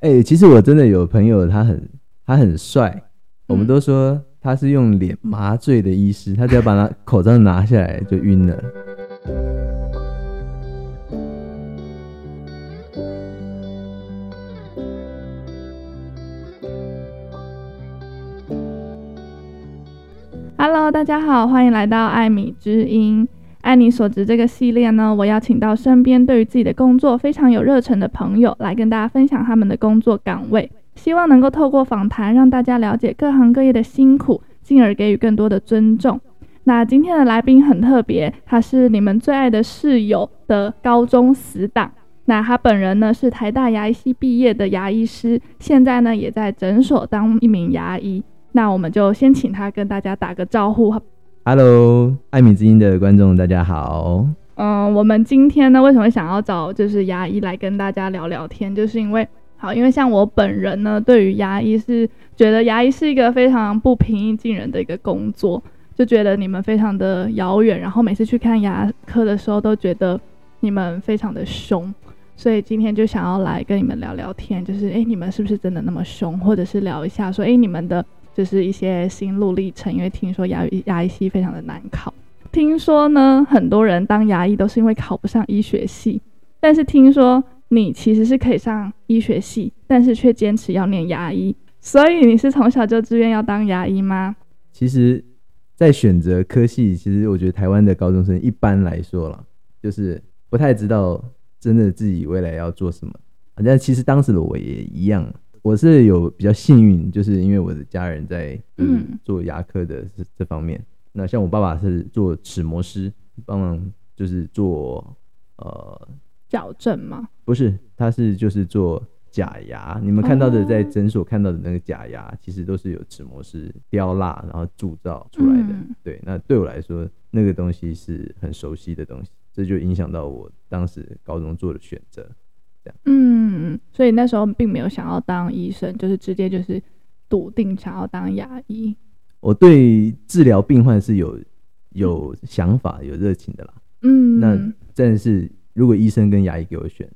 哎、欸，其实我真的有朋友，他很他很帅，我们都说他是用脸麻醉的医师，他只要把他口罩拿下来就晕了。Hello，大家好，欢迎来到艾米之音。爱你所职这个系列呢，我邀请到身边对于自己的工作非常有热忱的朋友，来跟大家分享他们的工作岗位，希望能够透过访谈让大家了解各行各业的辛苦，进而给予更多的尊重。那今天的来宾很特别，他是你们最爱的室友的高中死党。那他本人呢是台大牙医系毕业的牙医师，现在呢也在诊所当一名牙医。那我们就先请他跟大家打个招呼。Hello，艾米之音的观众，大家好。嗯，我们今天呢，为什么想要找就是牙医来跟大家聊聊天？就是因为，好，因为像我本人呢，对于牙医是觉得牙医是一个非常不平易近人的一个工作，就觉得你们非常的遥远，然后每次去看牙科的时候，都觉得你们非常的凶，所以今天就想要来跟你们聊聊天，就是诶，你们是不是真的那么凶？或者是聊一下说，诶，你们的。就是一些心路历程，因为听说牙医牙医系非常的难考。听说呢，很多人当牙医都是因为考不上医学系，但是听说你其实是可以上医学系，但是却坚持要念牙医。所以你是从小就自愿要当牙医吗？其实，在选择科系，其实我觉得台湾的高中生一般来说啦，就是不太知道真的自己未来要做什么。好像其实当时的我也一样。我是有比较幸运，就是因为我的家人在嗯做牙科的这这方面。嗯、那像我爸爸是做齿模师，帮忙就是做呃矫正吗？不是，他是就是做假牙。你们看到的在诊所看到的那个假牙，哦、其实都是有齿模师雕蜡然后铸造出来的。嗯、对，那对我来说，那个东西是很熟悉的东西，这就影响到我当时高中做的选择。嗯，所以那时候并没有想要当医生，就是直接就是笃定想要当牙医。我对治疗病患是有有想法、有热情的啦。嗯，那但是如果医生跟牙医给我选，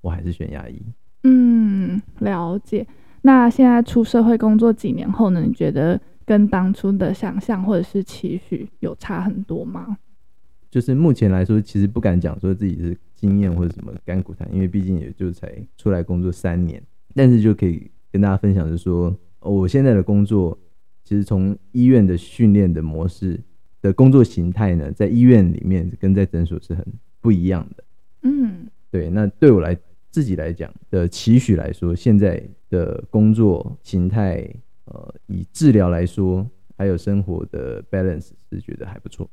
我还是选牙医。嗯，了解。那现在出社会工作几年后呢？你觉得跟当初的想象或者是期许有差很多吗？就是目前来说，其实不敢讲说自己是经验或者什么甘苦谈，因为毕竟也就才出来工作三年。但是就可以跟大家分享，就是说，我现在的工作其实从医院的训练的模式的工作形态呢，在医院里面跟在诊所是很不一样的。嗯，对。那对我来自己来讲的期许来说，现在的工作形态，呃，以治疗来说，还有生活的 balance 是觉得还不错。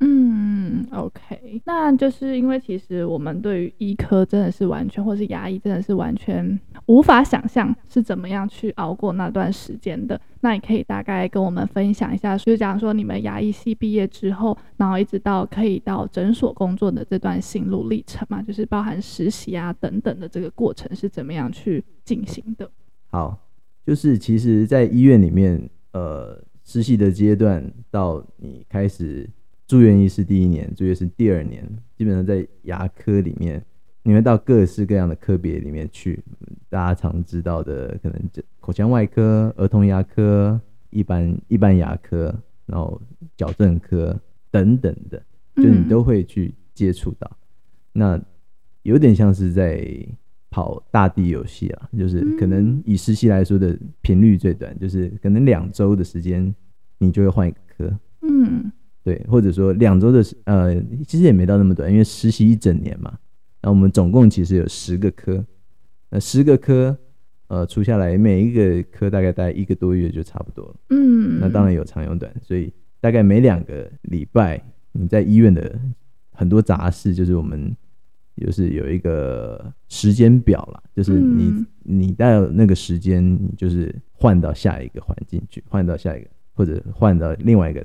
嗯，OK，那就是因为其实我们对于医科真的是完全，或是牙医真的是完全无法想象是怎么样去熬过那段时间的。那你可以大概跟我们分享一下，就是讲说你们牙医系毕业之后，然后一直到可以到诊所工作的这段心路历程嘛，就是包含实习啊等等的这个过程是怎么样去进行的？好，就是其实，在医院里面，呃，实习的阶段到你开始。住院医师第一年，住院是第二年，基本上在牙科里面，你会到各式各样的科别里面去。大家常知道的，可能口腔外科、儿童牙科、一般一般牙科，然后矫正科等等的，就你都会去接触到。那有点像是在跑大地游戏啊，就是可能以实习来说的频率最短，就是可能两周的时间，你就会换一个科。嗯。对，或者说两周的时，呃，其实也没到那么短，因为实习一整年嘛。那我们总共其实有十个科，那十个科，呃，除下来每一个科大概待一个多月就差不多了。嗯，那当然有长有短，所以大概每两个礼拜你在医院的很多杂事，就是我们就是有一个时间表啦，就是你、嗯、你到那个时间，你就是换到下一个环境去，换到下一个或者换到另外一个。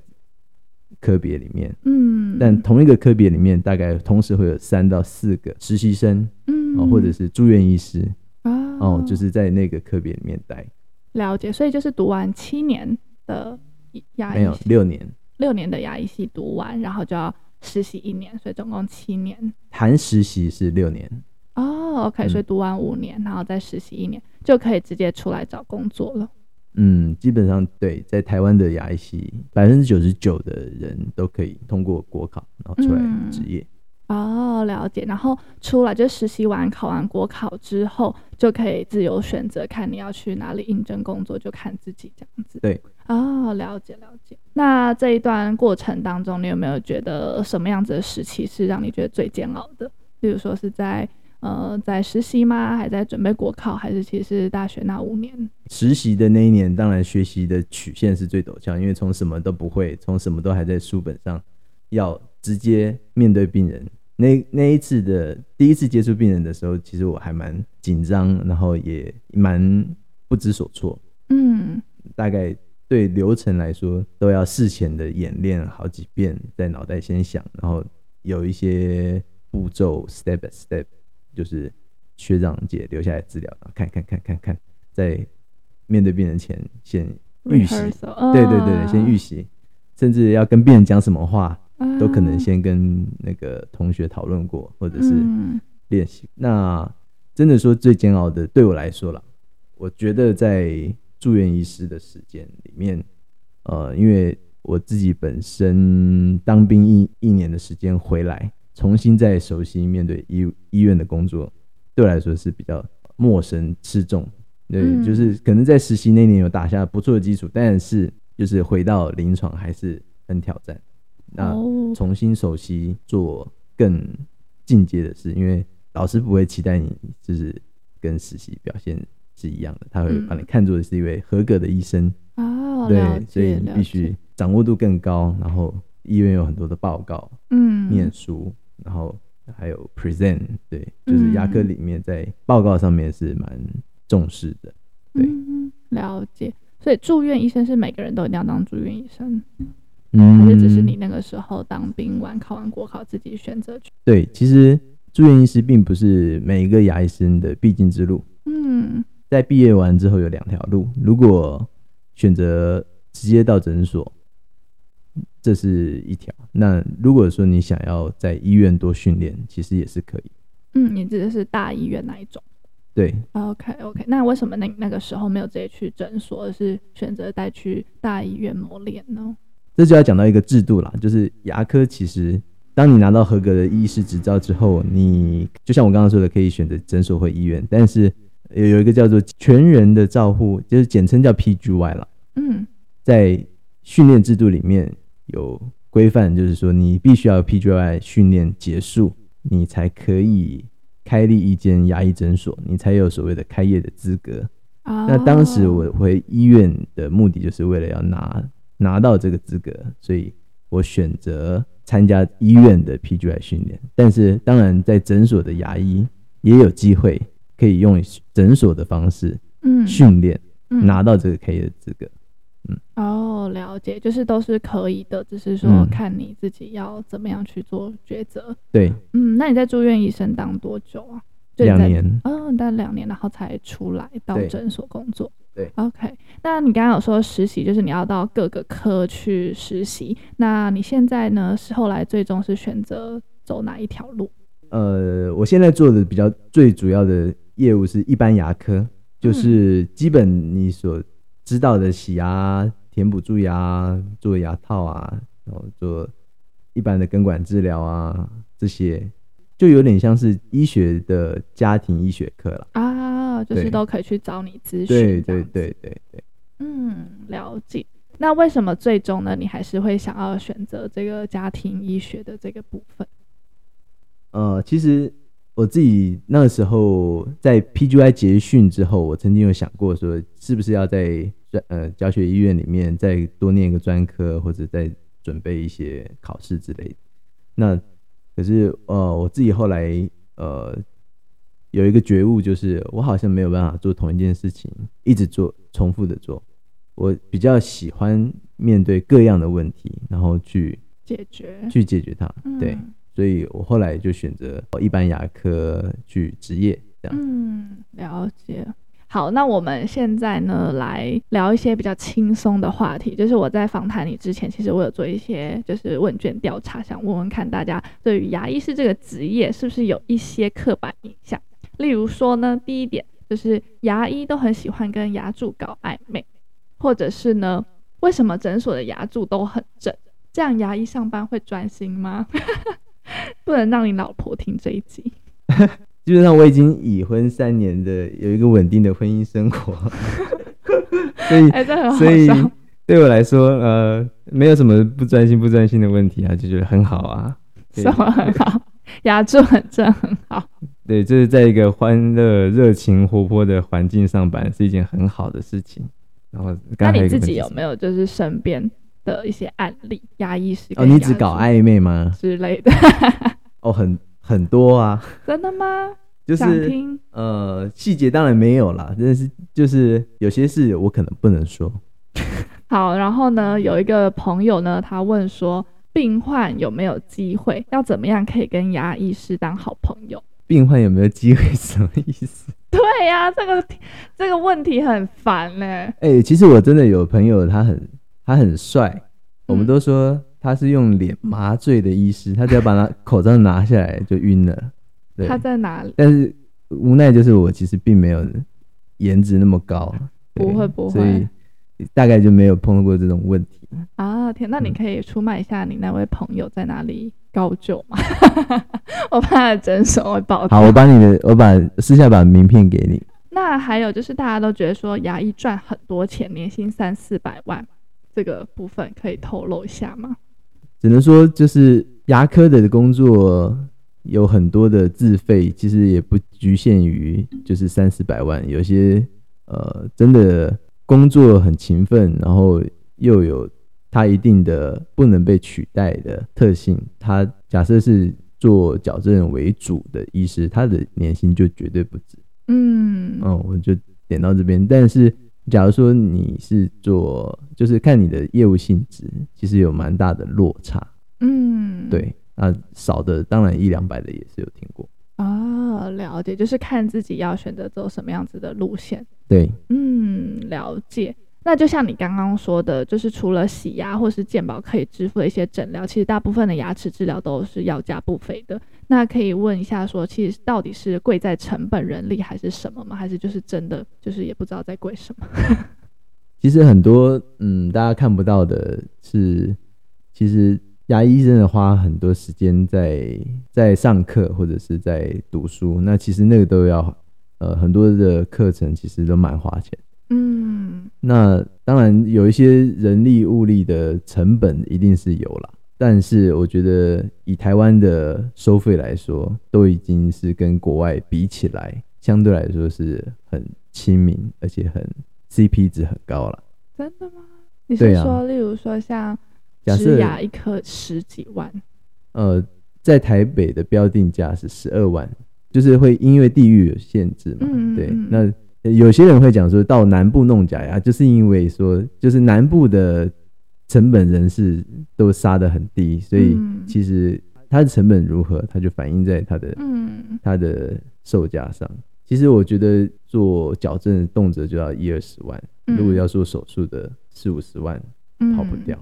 科别里面，嗯，但同一个科别里面，大概同时会有三到四个实习生，嗯，或者是住院医师，哦，哦，就是在那个科别里面待。了解，所以就是读完七年的牙医，没有六年，六年的牙医系读完，然后就要实习一年，所以总共七年。含实习是六年。哦哦，OK，所以读完五年，然后再实习一年，就可以直接出来找工作了。嗯，基本上对，在台湾的牙医系，百分之九十九的人都可以通过国考，然后出来职业。嗯、哦，了解。然后出来就实习完，考完国考之后，就可以自由选择，看你要去哪里应征工作，就看自己这样子。对。哦，了解了解。那这一段过程当中，你有没有觉得什么样子的时期是让你觉得最煎熬的？比如说是在。呃，在实习吗？还在准备国考？还是其实大学那五年？实习的那一年，当然学习的曲线是最陡峭，因为从什么都不会，从什么都还在书本上，要直接面对病人。那那一次的第一次接触病人的时候，其实我还蛮紧张，然后也蛮不知所措。嗯，大概对流程来说，都要事前的演练好几遍，在脑袋先想，然后有一些步骤，step by step。就是学长姐留下来资料，看看看看看，在面对病人前先预习对对对，先预习，甚至要跟病人讲什么话，都可能先跟那个同学讨论过，或者是练习。那真的说最煎熬的，对我来说了，我觉得在住院医师的时间里面，呃，因为我自己本身当兵一一年的时间回来。重新再熟悉面对医医院的工作，对我来说是比较陌生吃重。对，嗯、就是可能在实习那年有打下不错的基础，但是就是回到临床还是很挑战。那重新熟悉做更进阶的事，因为老师不会期待你就是跟实习表现是一样的，他会把你看作是一位合格的医生。哦，对，所以你必须掌握度更高，然后医院有很多的报告，嗯，念书。然后还有 present，对，就是牙科里面在报告上面是蛮重视的，对，嗯，了解。所以住院医生是每个人都一定要当住院医生，嗯，还是只是你那个时候当兵完考完国考自己选择去？对，其实住院医师并不是每一个牙医生的必经之路，嗯，在毕业完之后有两条路，如果选择直接到诊所。这是一条。那如果说你想要在医院多训练，其实也是可以。嗯，你指的是大医院那一种？对。OK OK，那为什么那那个时候没有直接去诊所，而是选择带去大医院磨练呢？这就要讲到一个制度啦，就是牙科其实，当你拿到合格的医师执照之后，你就像我刚刚说的，可以选择诊所或医院，但是有有一个叫做全人的照护，就是简称叫 PGY 了。嗯，在训练制度里面。有规范，就是说你必须要 PGY 训练结束，你才可以开立一间牙医诊所，你才有所谓的开业的资格。Oh. 那当时我回医院的目的就是为了要拿拿到这个资格，所以我选择参加医院的 PGY 训练。但是当然，在诊所的牙医也有机会可以用诊所的方式训练，拿到这个开业的资格。嗯，哦，了解，就是都是可以的，只是说看你自己要怎么样去做抉择。嗯。对，嗯，那你在住院医生当多久啊？两年。嗯，待两年，然后才出来到诊所工作。对，OK。那你刚刚有说实习，就是你要到各个科去实习。那你现在呢？是后来最终是选择走哪一条路？呃，我现在做的比较最主要的业务是一般牙科，就是基本你所。知道的洗牙、填补蛀牙、做牙套啊，然后做一般的根管治疗啊，这些就有点像是医学的家庭医学课了啊，就是都可以去找你咨询。对对对对对，嗯，了解。那为什么最终呢，你还是会想要选择这个家庭医学的这个部分？呃，其实。我自己那个时候在 PGY 结训之后，我曾经有想过说，是不是要在专呃教学医院里面再多念一个专科，或者再准备一些考试之类的。那可是呃，我自己后来呃有一个觉悟，就是我好像没有办法做同一件事情一直做重复的做。我比较喜欢面对各样的问题，然后去解决，去解决它。对。所以我后来就选择一般牙科去执业，这样。嗯，了解。好，那我们现在呢，来聊一些比较轻松的话题。就是我在访谈你之前，其实我有做一些就是问卷调查，想问问看大家对于牙医师这个职业是不是有一些刻板印象。例如说呢，第一点就是牙医都很喜欢跟牙柱搞暧昧，或者是呢，为什么诊所的牙柱都很正？这样牙医上班会专心吗？不能让你老婆听这一集。基本上我已经已婚三年的，有一个稳定的婚姻生活，所以、欸、所以对我来说，呃，没有什么不专心不专心的问题啊，就觉得很好啊。什么很好？牙柱很正，很好。对，就是在一个欢乐、热情、活泼的环境上班，是一件很好的事情。然后，那你自己有没有就是身边的一些案例？压抑是哦，你只搞暧昧吗？之类的？哦，很很多啊。真的吗？就是呃，细节当然没有啦，但是就是有些事我可能不能说。好，然后呢，有一个朋友呢，他问说，病患有没有机会？要怎么样可以跟牙医师当好朋友？病患有没有机会？什么意思？对呀、啊，这个这个问题很烦呢。哎、欸，其实我真的有朋友，他很他很帅，我们都说他是用脸麻醉的医师，他只要把他口罩拿下来就晕了。对，他在哪里？但是无奈就是我其实并没有颜值那么高，不会不会，所以大概就没有碰到过这种问题啊。天，那你可以出卖一下你那位朋友在哪里高就吗？我怕他的诊所会爆。好，我把你的，我把私下把名片给你。那还有就是大家都觉得说牙医赚很多钱，年薪三四百万，这个部分可以透露一下吗？只能说就是牙科的工作。有很多的自费，其实也不局限于就是三四百万，有些呃真的工作很勤奋，然后又有他一定的不能被取代的特性。他假设是做矫正为主的医师，他的年薪就绝对不止。嗯，哦，我就点到这边。但是假如说你是做，就是看你的业务性质，其实有蛮大的落差。嗯，对。那，少的当然一两百的也是有听过哦，了解，就是看自己要选择走什么样子的路线。对，嗯，了解。那就像你刚刚说的，就是除了洗牙或是健保可以支付的一些诊疗，其实大部分的牙齿治疗都是要价不菲的。那可以问一下，说其实到底是贵在成本、人力还是什么吗？还是就是真的就是也不知道在贵什么？其实很多嗯，大家看不到的是，其实。牙医真的花很多时间在在上课或者是在读书，那其实那个都要呃很多的课程其实都蛮花钱。嗯，那当然有一些人力物力的成本一定是有啦，但是我觉得以台湾的收费来说，都已经是跟国外比起来，相对来说是很亲民，而且很 CP 值很高了。真的吗？你是说，啊、例如说像？假设植牙一颗十几万，呃，在台北的标定价是十二万，就是会因为地域有限制嘛。嗯、对，那有些人会讲说到南部弄假牙，就是因为说就是南部的成本人士都杀得很低，所以其实它的成本如何，它就反映在它的嗯它的售价上。其实我觉得做矫正动辄就要一二十万，如果要做手术的四五十万跑不掉。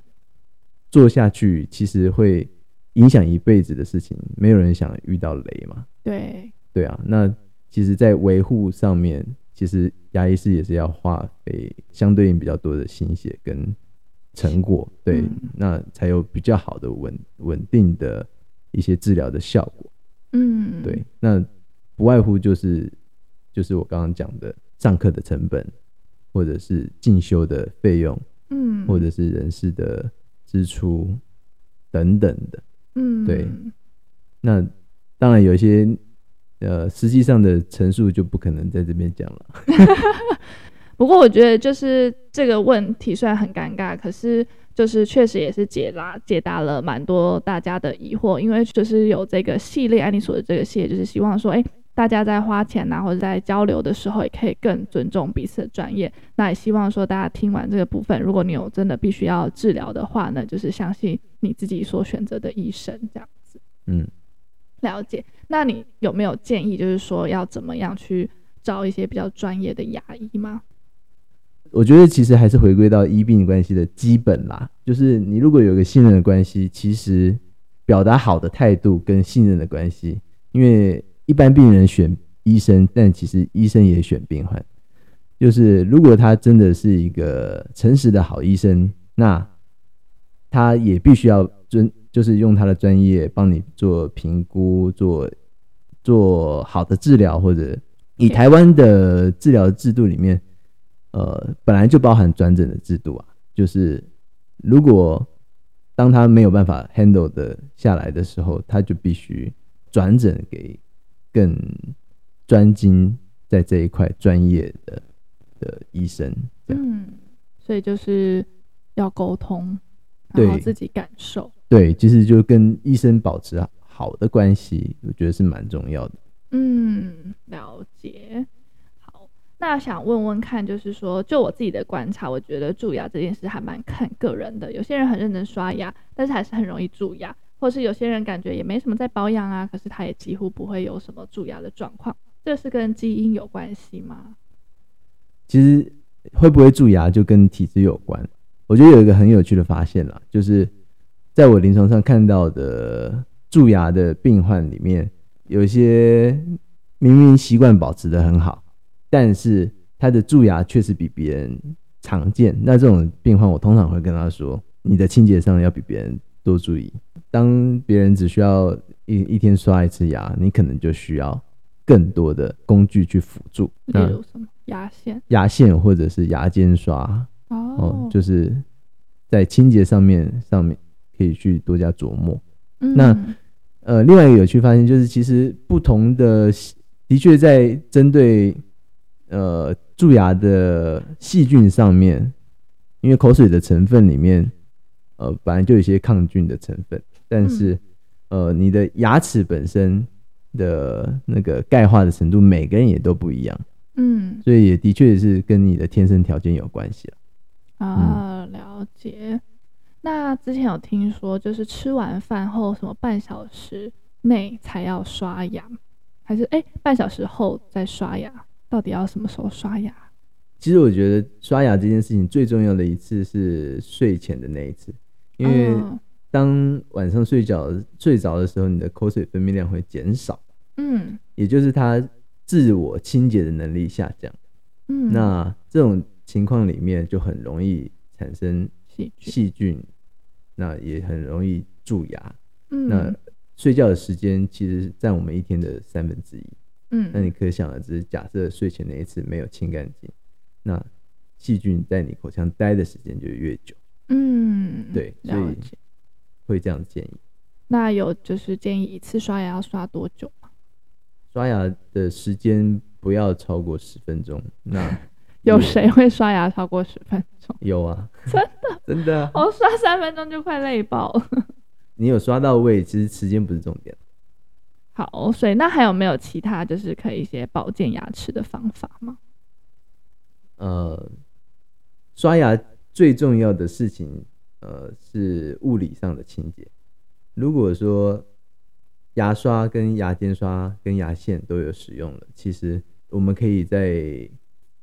做下去其实会影响一辈子的事情，没有人想遇到雷嘛。对对啊，那其实，在维护上面，其实牙医师也是要花费相对应比较多的心血跟成果，对，嗯、那才有比较好的稳稳定的一些治疗的效果。嗯，对，那不外乎就是就是我刚刚讲的上课的成本，或者是进修的费用，嗯，或者是人事的。支出等等的，嗯，对，那当然有一些呃，实际上的陈述就不可能在这边讲了。不过我觉得就是这个问题虽然很尴尬，可是就是确实也是解答解答了蛮多大家的疑惑，因为就是有这个系列爱你所的这个系列，就是希望说，哎。大家在花钱呐、啊，或者在交流的时候，也可以更尊重彼此的专业。那也希望说，大家听完这个部分，如果你有真的必须要治疗的话呢，就是相信你自己所选择的医生这样子。嗯，了解。那你有没有建议，就是说要怎么样去找一些比较专业的牙医吗？我觉得其实还是回归到医病关系的基本啦，就是你如果有一个信任的关系，其实表达好的态度跟信任的关系，因为。一般病人选医生，但其实医生也选病患。就是如果他真的是一个诚实的好医生，那他也必须要尊，就是用他的专业帮你做评估，做做好的治疗，或者以台湾的治疗制度里面，呃，本来就包含转诊的制度啊。就是如果当他没有办法 handle 的下来的时候，他就必须转诊给更专精在这一块专业的。的医生，嗯，所以就是要沟通，然后自己感受，对，其实就跟医生保持好的关系，我觉得是蛮重要的。嗯，了解。好，那想问问看，就是说，就我自己的观察，我觉得蛀牙这件事还蛮看个人的。有些人很认真刷牙，但是还是很容易蛀牙；或是有些人感觉也没什么在保养啊，可是他也几乎不会有什么蛀牙的状况。这是跟基因有关系吗？其实会不会蛀牙就跟体质有关。我觉得有一个很有趣的发现啦，就是在我临床上看到的蛀牙的病患里面，有一些明明习惯保持的很好，但是他的蛀牙确实比别人常见。那这种病患，我通常会跟他说：“你的清洁上要比别人多注意。当别人只需要一一天刷一次牙，你可能就需要更多的工具去辅助。”例如什么？牙线、牙线或者是牙间刷哦，就是在清洁上面上面可以去多加琢磨。嗯、那呃，另外一个有趣发现就是，其实不同的的确在针对呃蛀牙的细菌上面，因为口水的成分里面呃本来就有一些抗菌的成分，但是、嗯、呃你的牙齿本身的那个钙化的程度，每个人也都不一样。嗯，所以也的确也是跟你的天生条件有关系了。啊，了解。那之前有听说，就是吃完饭后什么半小时内才要刷牙，还是哎、欸、半小时后再刷牙？到底要什么时候刷牙？其实我觉得刷牙这件事情最重要的一次是睡前的那一次，因为当晚上睡觉睡着的时候，你的口水分泌量会减少。嗯，也就是它。自我清洁的能力下降，嗯，那这种情况里面就很容易产生细细菌，那也很容易蛀牙。嗯，那睡觉的时间其实占我们一天的三分之一，嗯，那你可想而知，假设睡前那一次没有清干净，那细菌在你口腔待的时间就越久。嗯，对，所以会这样建议。那有就是建议一次刷牙要刷多久？刷牙的时间不要超过十分钟。那有谁会刷牙超过十分钟？有啊，真的 真的，我刷三分钟就快累爆了。你有刷到位，其实时间不是重点。好，所以那还有没有其他就是可以一些保健牙齿的方法吗？呃，刷牙最重要的事情，呃，是物理上的清洁。如果说牙刷跟牙尖刷跟牙线都有使用了，其实我们可以在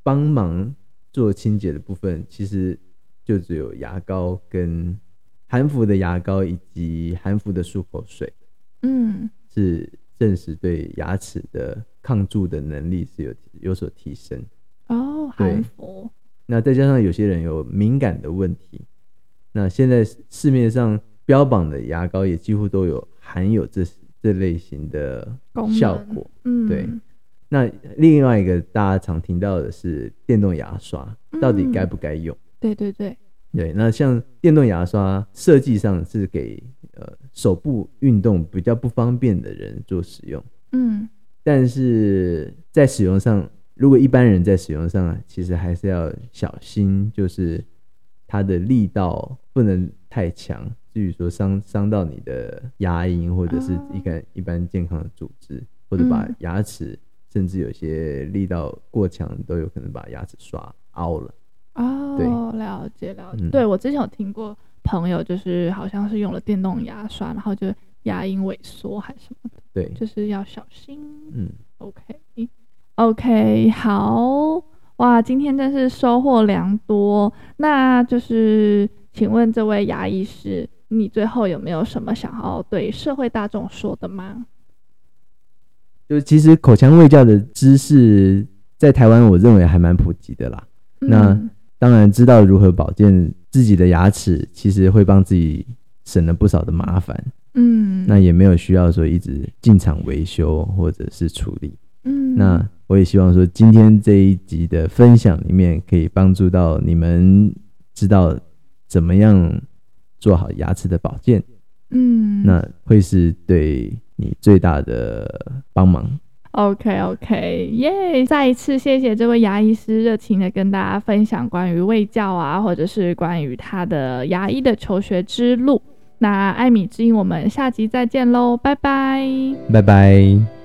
帮忙做清洁的部分，其实就只有牙膏跟含氟的牙膏以及含氟的漱口水，嗯，是证实对牙齿的抗蛀的能力是有有所提升。哦，含氟。那再加上有些人有敏感的问题，那现在市面上标榜的牙膏也几乎都有含有这。这类型的效果，嗯，对。那另外一个大家常听到的是电动牙刷，到底该不该用？对对对，对。那像电动牙刷设计上是给呃手部运动比较不方便的人做使用，嗯。但是在使用上，如果一般人在使用上，其实还是要小心，就是它的力道不能太强。至于说伤伤到你的牙龈，或者是一个一般健康的组织，或者把牙齿，甚至有些力道过强，都有可能把牙齿刷凹了。哦，了解了解。对，我之前有听过朋友，就是好像是用了电动牙刷，然后就牙龈萎缩还是什么的。对，就是要小心。嗯，OK，OK，、okay okay, 好哇，今天真是收获良多。那就是，请问这位牙医师。你最后有没有什么想要对社会大众说的吗？就其实口腔卫教的知识在台湾，我认为还蛮普及的啦。嗯、那当然知道如何保健自己的牙齿，其实会帮自己省了不少的麻烦。嗯，那也没有需要说一直进厂维修或者是处理。嗯，那我也希望说今天这一集的分享里面可以帮助到你们知道怎么样做好牙齿的保健。嗯，那会是对你最大的帮忙。OK OK，耶、yeah！再一次谢谢这位牙医师热情的跟大家分享关于卫教啊，或者是关于他的牙医的求学之路。那艾米之音，我们下集再见喽，拜拜，拜拜。